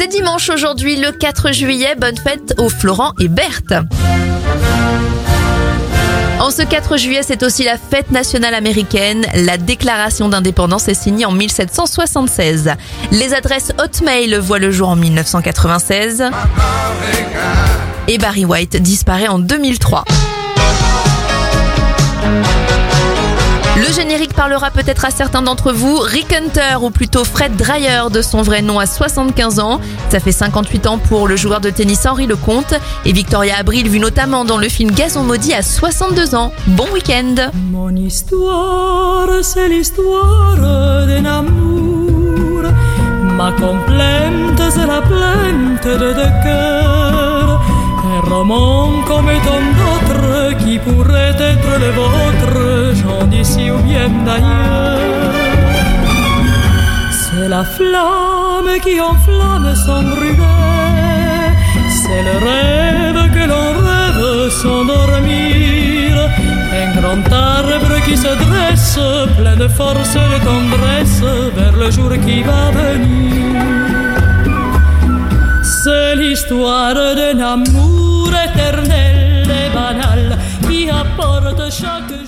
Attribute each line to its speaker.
Speaker 1: C'est dimanche aujourd'hui, le 4 juillet. Bonne fête aux Florent et Berthe. En ce 4 juillet, c'est aussi la fête nationale américaine. La déclaration d'indépendance est signée en 1776. Les adresses Hotmail voient le jour en 1996. Et Barry White disparaît en 2003. Générique parlera peut-être à certains d'entre vous. Rick Hunter, ou plutôt Fred Dreyer de son vrai nom, à 75 ans. Ça fait 58 ans pour le joueur de tennis Henri Lecomte. Et Victoria Abril, vue notamment dans le film Gazon maudit, à 62 ans. Bon week-end
Speaker 2: Mon histoire, c'est l'histoire d'un amour. Ma complainte, c'est la plainte de deux cœurs. Un roman comme d'autres qui pourrait être le vôtre, j'en d'ici ou bien d'ailleurs. C'est la flamme qui enflamme sans brûler. C'est le rêve que l'on rêve sans dormir. Un grand arbre qui se dresse, plein de force et de tendresse, vers le jour qui va venir. C'est l'histoire d'un amour éternel et banal qui apporte chaque